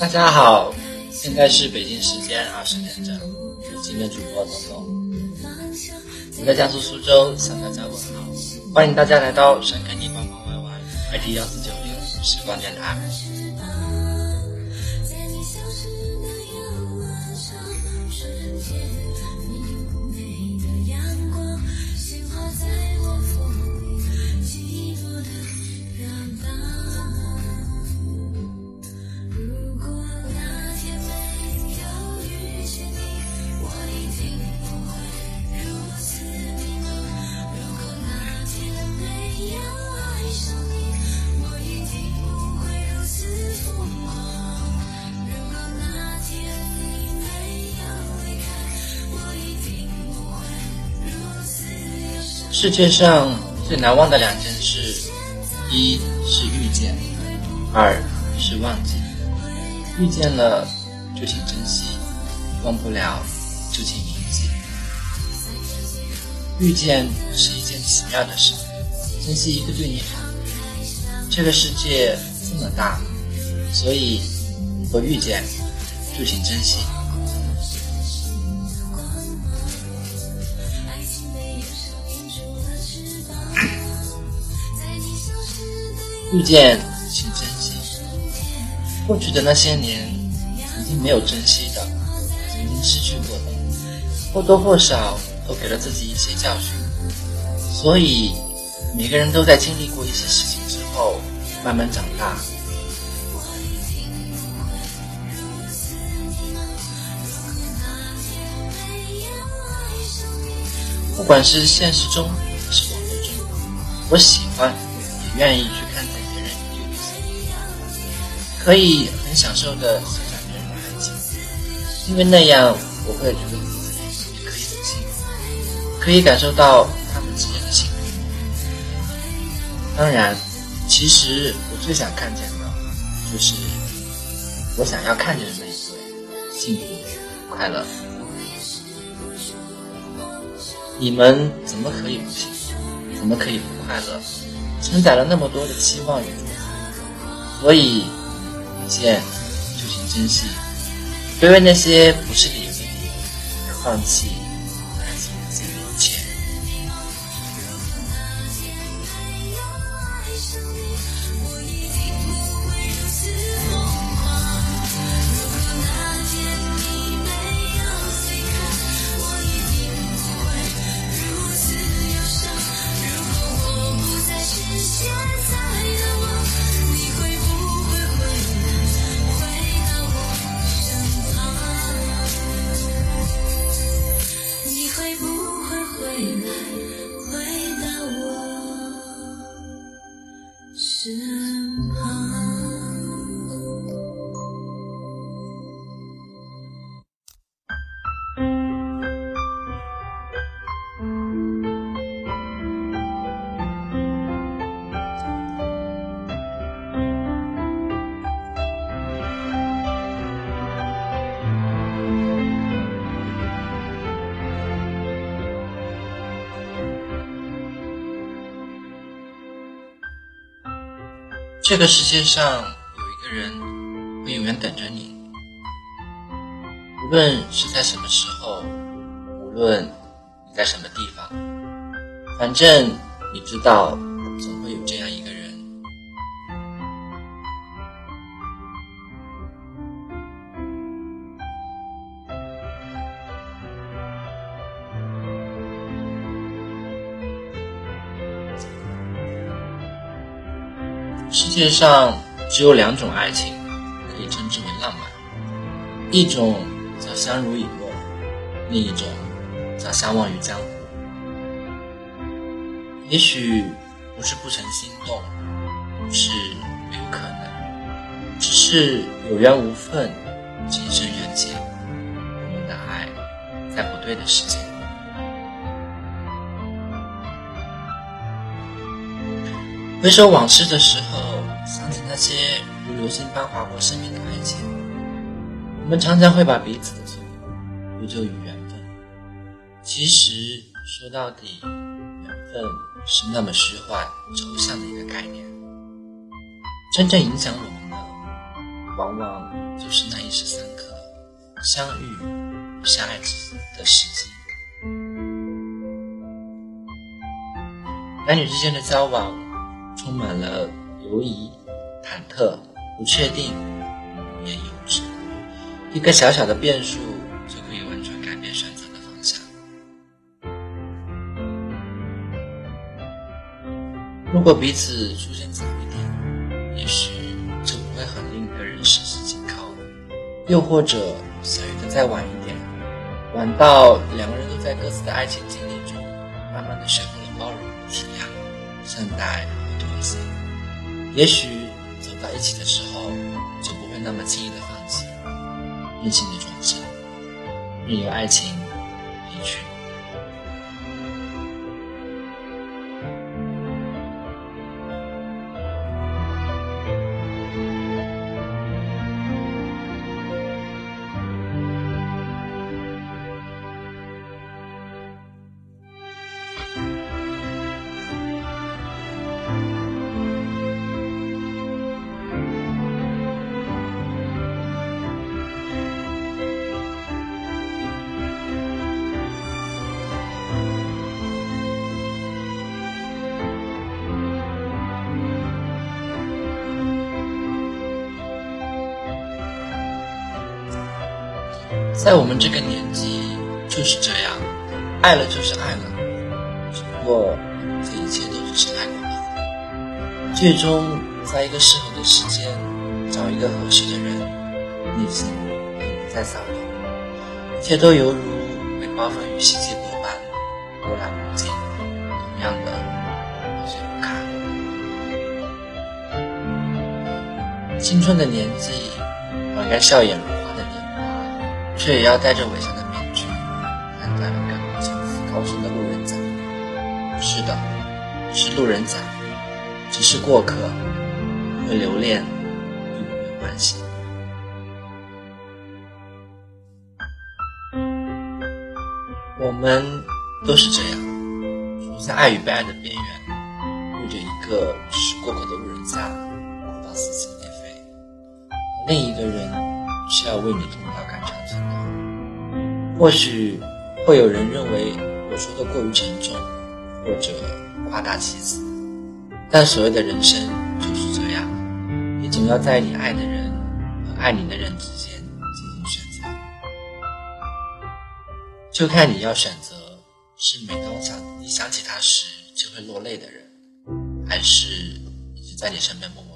大家好，现在是北京时间二十点整，是今天主播东东。我在江苏苏州向大家问好，欢迎大家来到深坑地帮帮玩玩 IT 幺四九零时光电台。世界上最难忘的两件事，一是遇见，二是忘记。遇见了就请珍惜，忘不了就请铭记。遇见是一件奇妙的事，珍惜一个对你好。这个世界这么大，所以如果遇见，就请珍惜。遇见，请珍惜。过去的那些年，曾经没有珍惜的，曾经失去过的，或多或少都给了自己一些教训。所以，每个人都在经历过一些事情之后，慢慢长大。不管是现实中还是网络中，我喜欢，也愿意去。可以很享受的欣赏别人的爱情，因为那样我会觉得自己也可以很幸福，可以感受到他们之间的幸福。当然，其实我最想看见的，就是我想要看见的那一对幸福快乐。你们怎么可以不幸福？怎么可以不快乐？承载了那么多的期望与祝福，所以。见就请珍惜，别为那些不是理由的理由而放弃。这个世界上有一个人会永远等着你，无论是在什么时候，无论你在什么地方，反正你知道，世界上只有两种爱情可以称之为浪漫，一种叫相濡以沫，另一种叫相忘于江湖。也许不是不曾心动，是没有可能，只是有缘无分，今生缘浅，我们的爱在不对的时间。回首往事的时候。想起那些如流星般划过生命的爱情，我们常常会把彼此的错归咎于缘分。其实说到底，缘分是那么虚幻、抽象的一个概念。真正影响我们的，往往就是那一时三刻相遇、相爱之的时机。男女之间的交往充满了犹疑、忐忑、不确定，也幼稚。一个小小的变数就可以完全改变选择的方向。如果彼此出现早一点，也许就不会很令一个人十指紧扣；又或者相遇的再晚一点，晚到两个人都在各自的爱情经历中，慢慢的学会了包容、体谅、善待和妥协。也许那么轻易的放弃，任性的转身，任由爱情在我们这个年纪就是这样，爱了就是爱了，只不过这一切都只是爱过了。最终在一个适合的时间找一个合适的人，内心也不再骚动，一切都犹如被包粉于细节多般波澜不惊，同样的破碎不堪。青春的年纪，本该笑颜如，却也要戴着伪善的面具，看待了感不情高深的路人甲。是的，是路人甲，只是过客，会留恋，并不会关心。我们都是这样，处在爱与被爱的边缘，遇着一个是过客的路人甲，哭到撕心裂肺；另一个人却要为你痛。或许会有人认为我说的过于沉重，或者夸大其词，但所谓的人生就是这样，你总要在你爱的人和爱你的人之间进行选择。就看你要选择是每当想你想起他时就会落泪的人，还是一直在你身边默默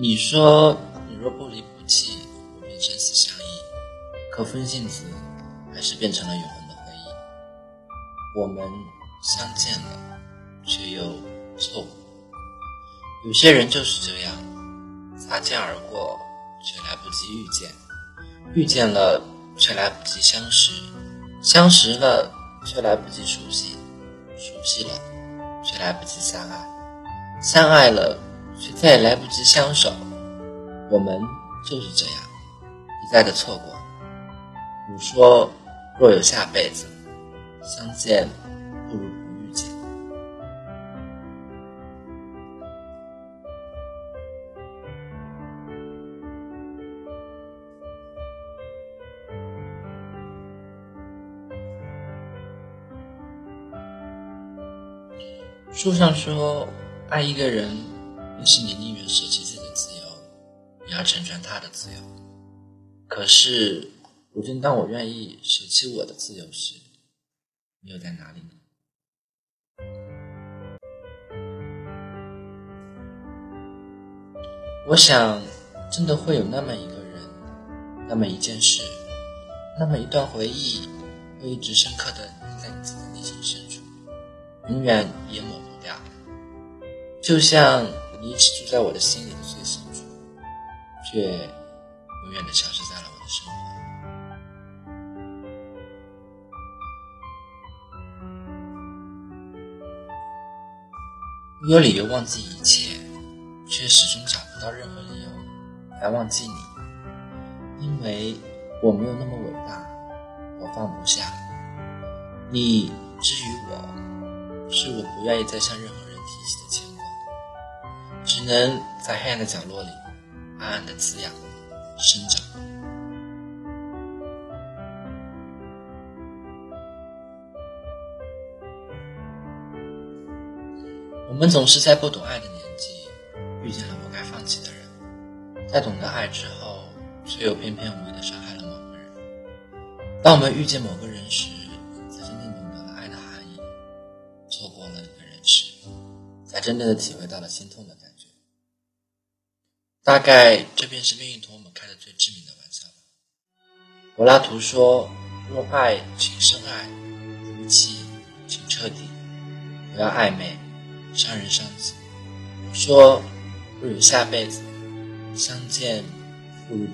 你说，你若不离不弃，我便生死相依。可风信子还是变成了永恒的回忆。我们相见了，却又错过。有些人就是这样，擦肩而过，却来不及遇见；遇见了，却来不及相识；相识了，却来不及熟悉；熟悉了，却来不及相爱；相爱了，却再也来不及相守。我们就是这样，一再的错过。你说，若有下辈子，相见不如不遇见。书上说，爱一个人，便是你宁愿舍弃自己的自由，也要成全他的自由。可是，如今当我愿意舍弃我的自由时，你又在哪里呢？我想，真的会有那么一个人，那么一件事，那么一段回忆，会一直深刻的印在你自己的内心深处，永远也抹不掉。就像你一直住在我的心里的最深处，却永远的消失在了我的生活。我有理由忘记一切，却始终找不到任何理由来忘记你，因为我没有那么伟大，我放不下你。至于我，是我不愿意再向任何人提起的。只能在黑暗的角落里，暗暗的滋养、生长。我们总是在不懂爱的年纪，遇见了不该放弃的人，在懂得爱之后，却又偏偏无意的伤害了某个人。当我们遇见某个人时，才真正懂得了爱的含义；错过了一个人时，才真正的体会到了心痛的感觉。大概这便是命运同我们开的最致命的玩笑吧。柏拉图说：“若爱，请深爱；如妻，请彻底，不要暧昧，伤人伤己。”我说：“不如下辈子，相见不如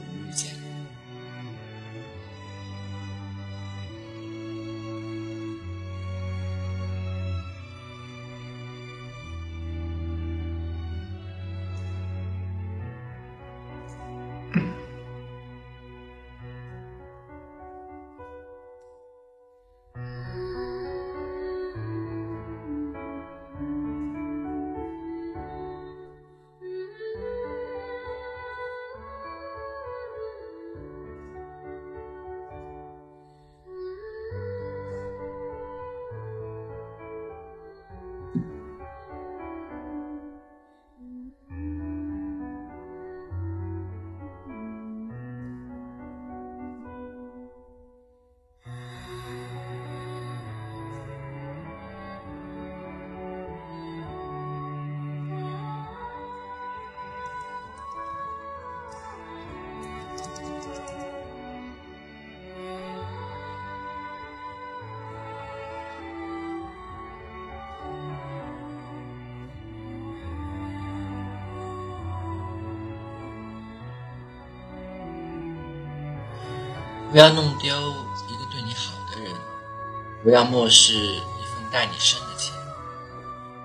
不。”要弄丢一个对你好的人，不要漠视一份待你深的情。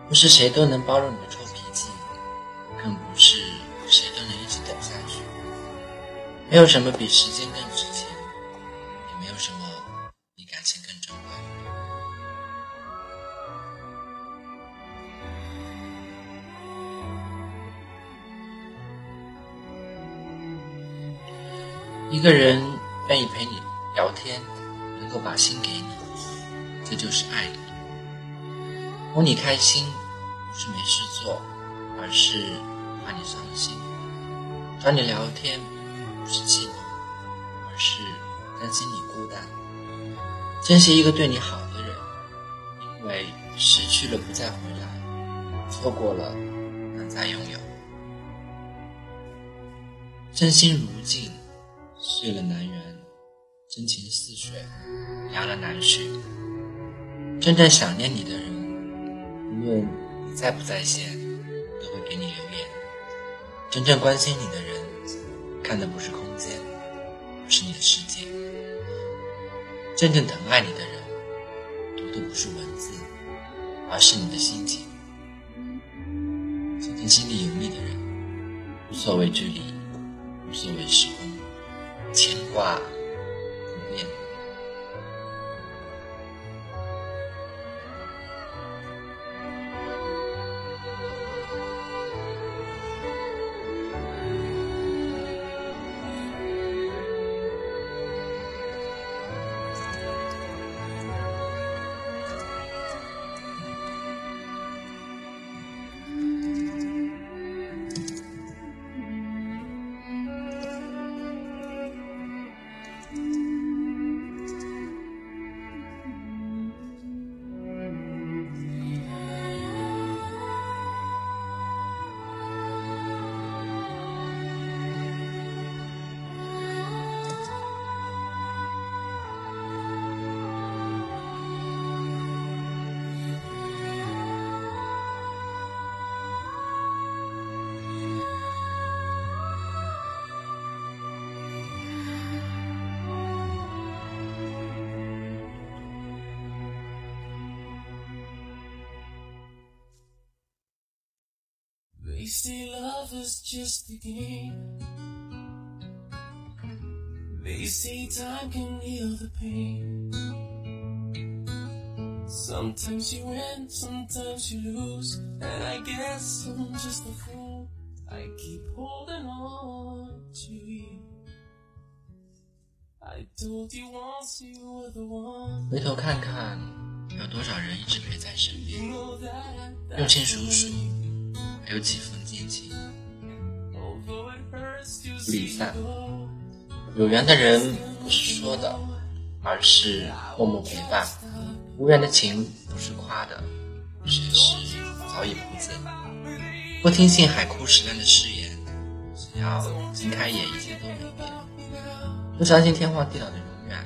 不是谁都能包容你的臭脾气，更不是谁都能一直等下去。没有什么比时间更值钱，也没有什么比感情更珍贵。一个人。愿意陪你聊天，能够把心给你，这就是爱你。哄你开心，不是没事做，而是怕你伤心；找你聊天，不是寂寞，而是担心你孤单。珍惜一个对你好的人，因为失去了不再回来，错过了难再拥有。真心如镜，碎了难圆；真情似水，凉了难续。真正想念你的人，无论你在不在线，都会给你留言。真正关心你的人，看的不是空间，而是你的世界。真正疼爱你的人，读的不是文字，而是你的心情。真正心里有你的人，无所谓距离，无所谓时空，牵挂。say love is just a game. They say time can heal the pain. Sometimes you win, sometimes you lose. And I guess I'm just a fool. I keep holding on to you. I told you once you were the one. 回头看看，有多少人一直陪在身边？用心数数。还有几分坚情，不离散。有缘的人不是说的，而是默默陪伴；无缘的情不是夸的，却是早已不见。不听信海枯石烂的誓言，只要睁开眼，一切都没变。不相信天荒地老的永远，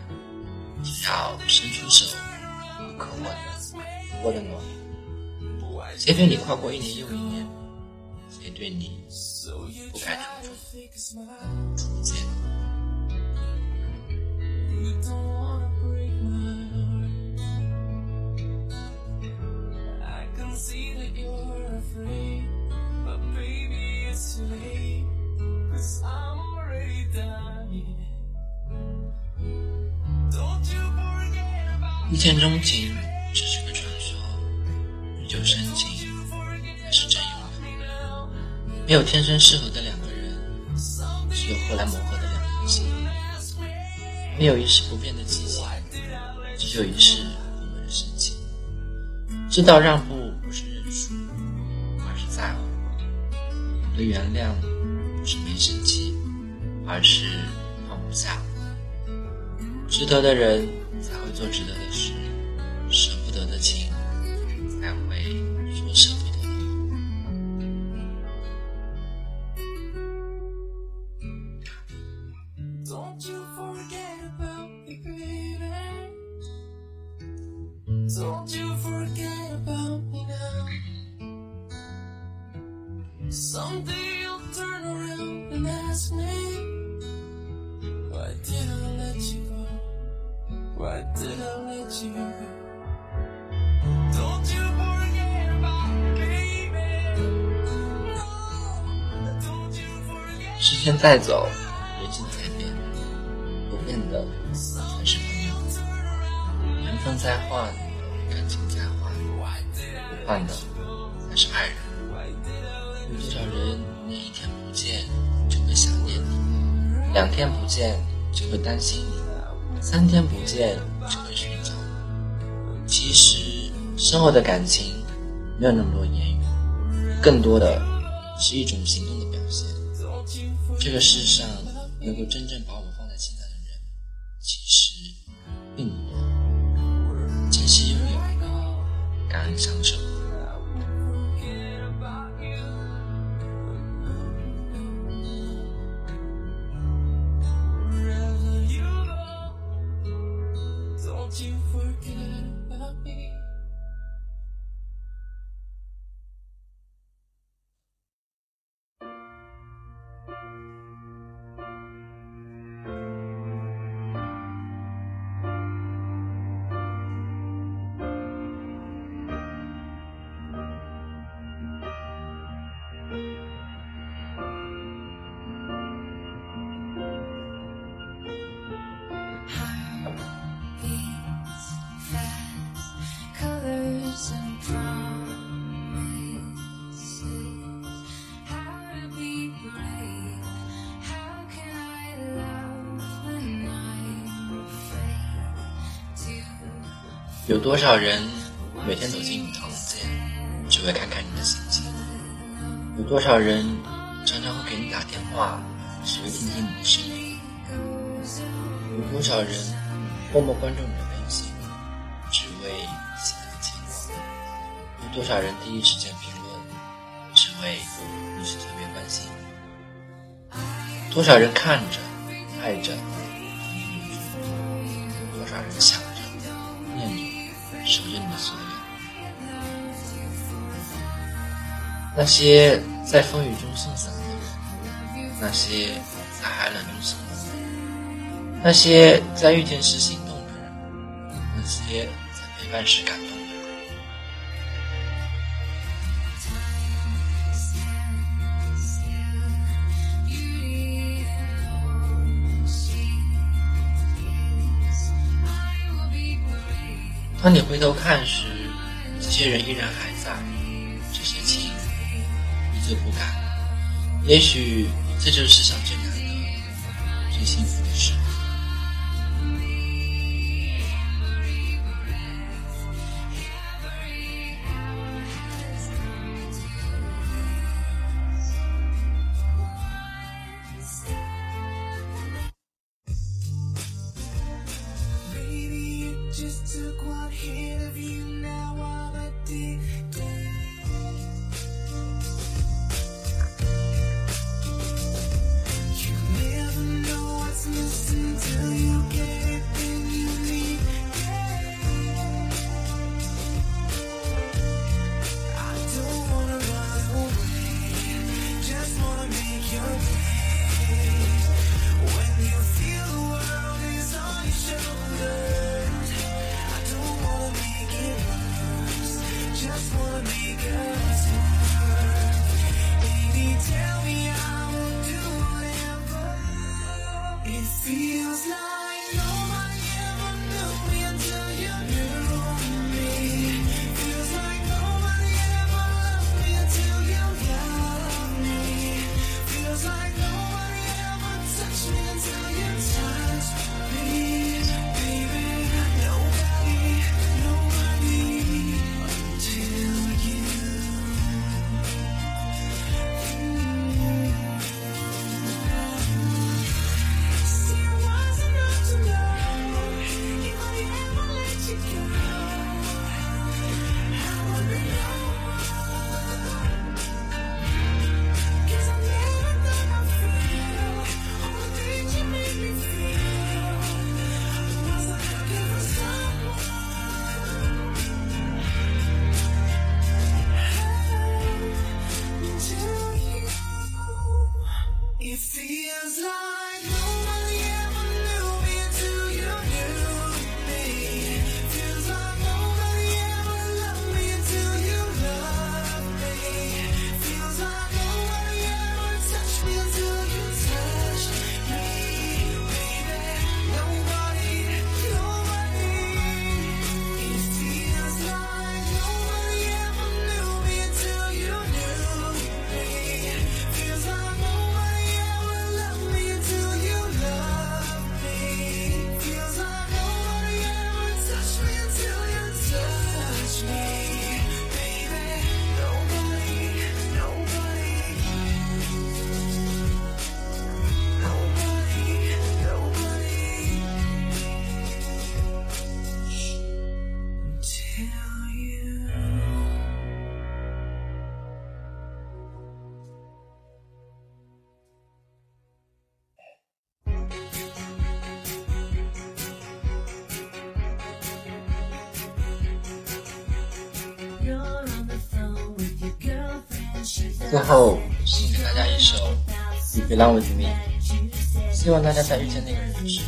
只要伸出手，可握的，握的暖。谁陪你跨过一年又一年？对你不该处处初见。一见钟情没有天生适合的两个人，只有后来磨合的两颗心。没有一世不变的激情，只有一世不变的深情。知道让步不是认输，而是在乎；懂得原谅不是没生气，而是放不下。值得的人才会做值得 Don't you forget about me, baby. Don't you forget about me now. Someday you'll turn around and ask me, Why did I let you go? Why did I let you go? 是先再走。缘分在换，感情在换，换的才是爱人。有多少人你一天不见就会想念你，两天不见就会担心你，三天不见就会寻找你。其实，深厚的感情没有那么多言语，更多的是一种行动的表现。这个世上能够真正把我放在心上的人，其实并不很享受有多少人每天走进你的房间，只为看看你的心情？有多少人常常会给你打电话，只为听听你的声音？有多少人默默关注你的微信，只为记得牵挂？有多少人第一时间评论，只为你是特别关心？多少人看着、爱着、那些在风雨中送伞的人，那些在寒冷中守候的人，那些在遇见时心动的人，那些在陪伴时感动的人。当你回头看时，这些人依然还，就不敢。也许这就是世上最难的、最幸福的事。最后送给大家一首《You Belong With Me》，希望大家在遇见那个人时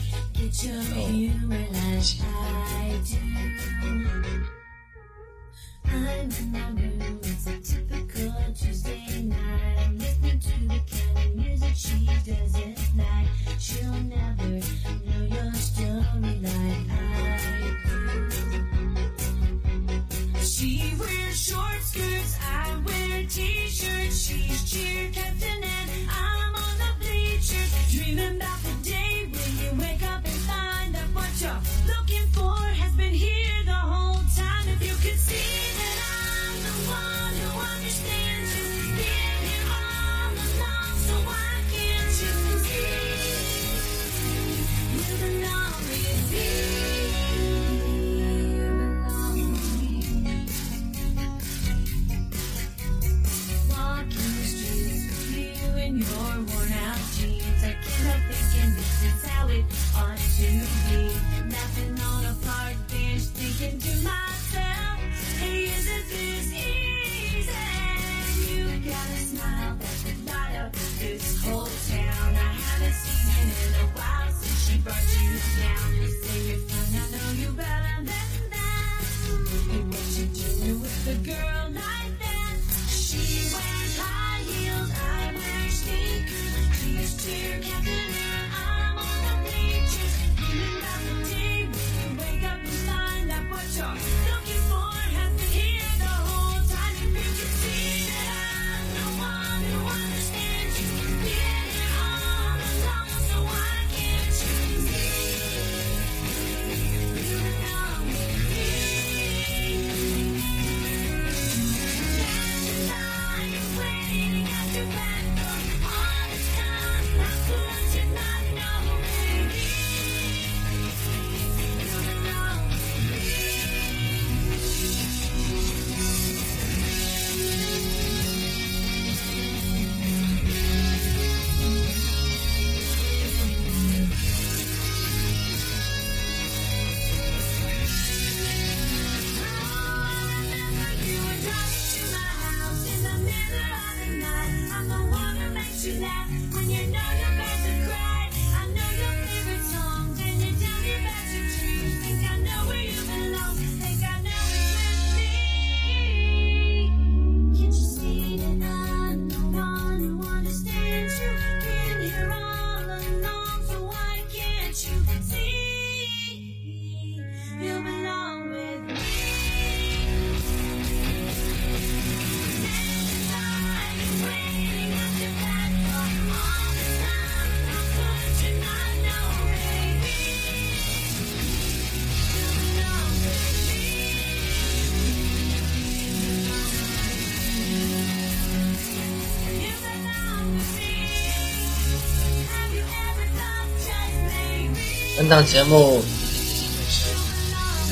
本档节目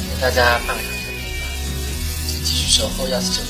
给大家半个小时的陪伴，请继续守候幺四九，